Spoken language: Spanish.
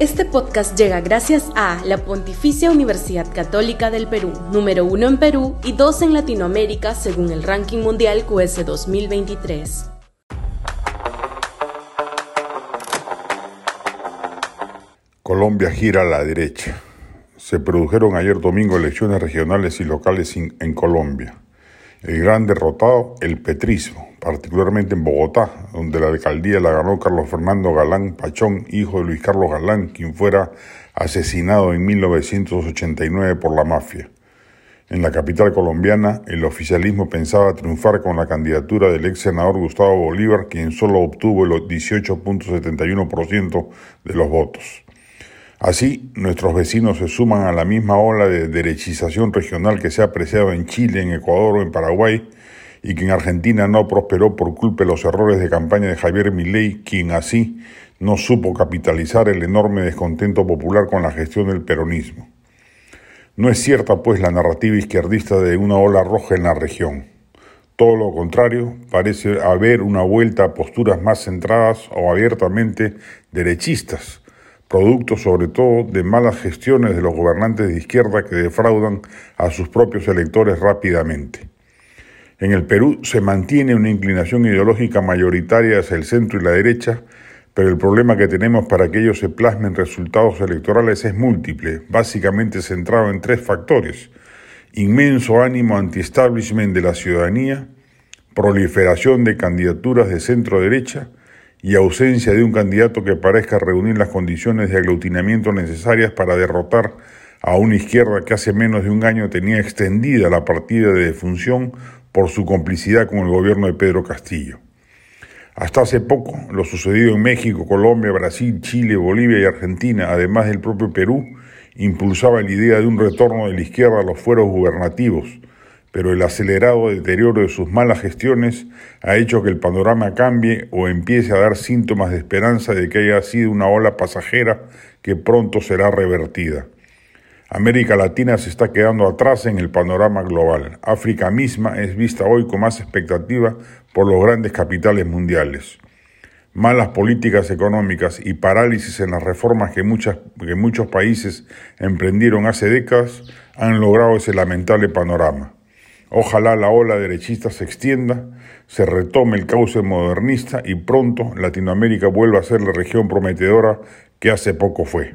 Este podcast llega gracias a la Pontificia Universidad Católica del Perú, número uno en Perú y dos en Latinoamérica según el ranking mundial QS 2023. Colombia gira a la derecha. Se produjeron ayer domingo elecciones regionales y locales en Colombia. El gran derrotado, el petrismo, particularmente en Bogotá, donde la alcaldía la ganó Carlos Fernando Galán Pachón, hijo de Luis Carlos Galán, quien fuera asesinado en 1989 por la mafia. En la capital colombiana, el oficialismo pensaba triunfar con la candidatura del ex senador Gustavo Bolívar, quien solo obtuvo el 18.71% de los votos. Así, nuestros vecinos se suman a la misma ola de derechización regional que se ha apreciado en Chile, en Ecuador o en Paraguay, y que en Argentina no prosperó por culpa de los errores de campaña de Javier Milei, quien así no supo capitalizar el enorme descontento popular con la gestión del peronismo. No es cierta, pues, la narrativa izquierdista de una ola roja en la región. Todo lo contrario, parece haber una vuelta a posturas más centradas o abiertamente derechistas, producto sobre todo de malas gestiones de los gobernantes de izquierda que defraudan a sus propios electores rápidamente. En el Perú se mantiene una inclinación ideológica mayoritaria hacia el centro y la derecha, pero el problema que tenemos para que ellos se plasmen resultados electorales es múltiple, básicamente centrado en tres factores. Inmenso ánimo anti-establishment de la ciudadanía, proliferación de candidaturas de centro-derecha y ausencia de un candidato que parezca reunir las condiciones de aglutinamiento necesarias para derrotar a una izquierda que hace menos de un año tenía extendida la partida de defunción por su complicidad con el gobierno de Pedro Castillo. Hasta hace poco, lo sucedido en México, Colombia, Brasil, Chile, Bolivia y Argentina, además del propio Perú, impulsaba la idea de un retorno de la izquierda a los fueros gubernativos, pero el acelerado deterioro de sus malas gestiones ha hecho que el panorama cambie o empiece a dar síntomas de esperanza de que haya sido una ola pasajera que pronto será revertida. América Latina se está quedando atrás en el panorama global. África misma es vista hoy con más expectativa por los grandes capitales mundiales. Malas políticas económicas y parálisis en las reformas que, muchas, que muchos países emprendieron hace décadas han logrado ese lamentable panorama. Ojalá la ola derechista se extienda, se retome el cauce modernista y pronto Latinoamérica vuelva a ser la región prometedora que hace poco fue.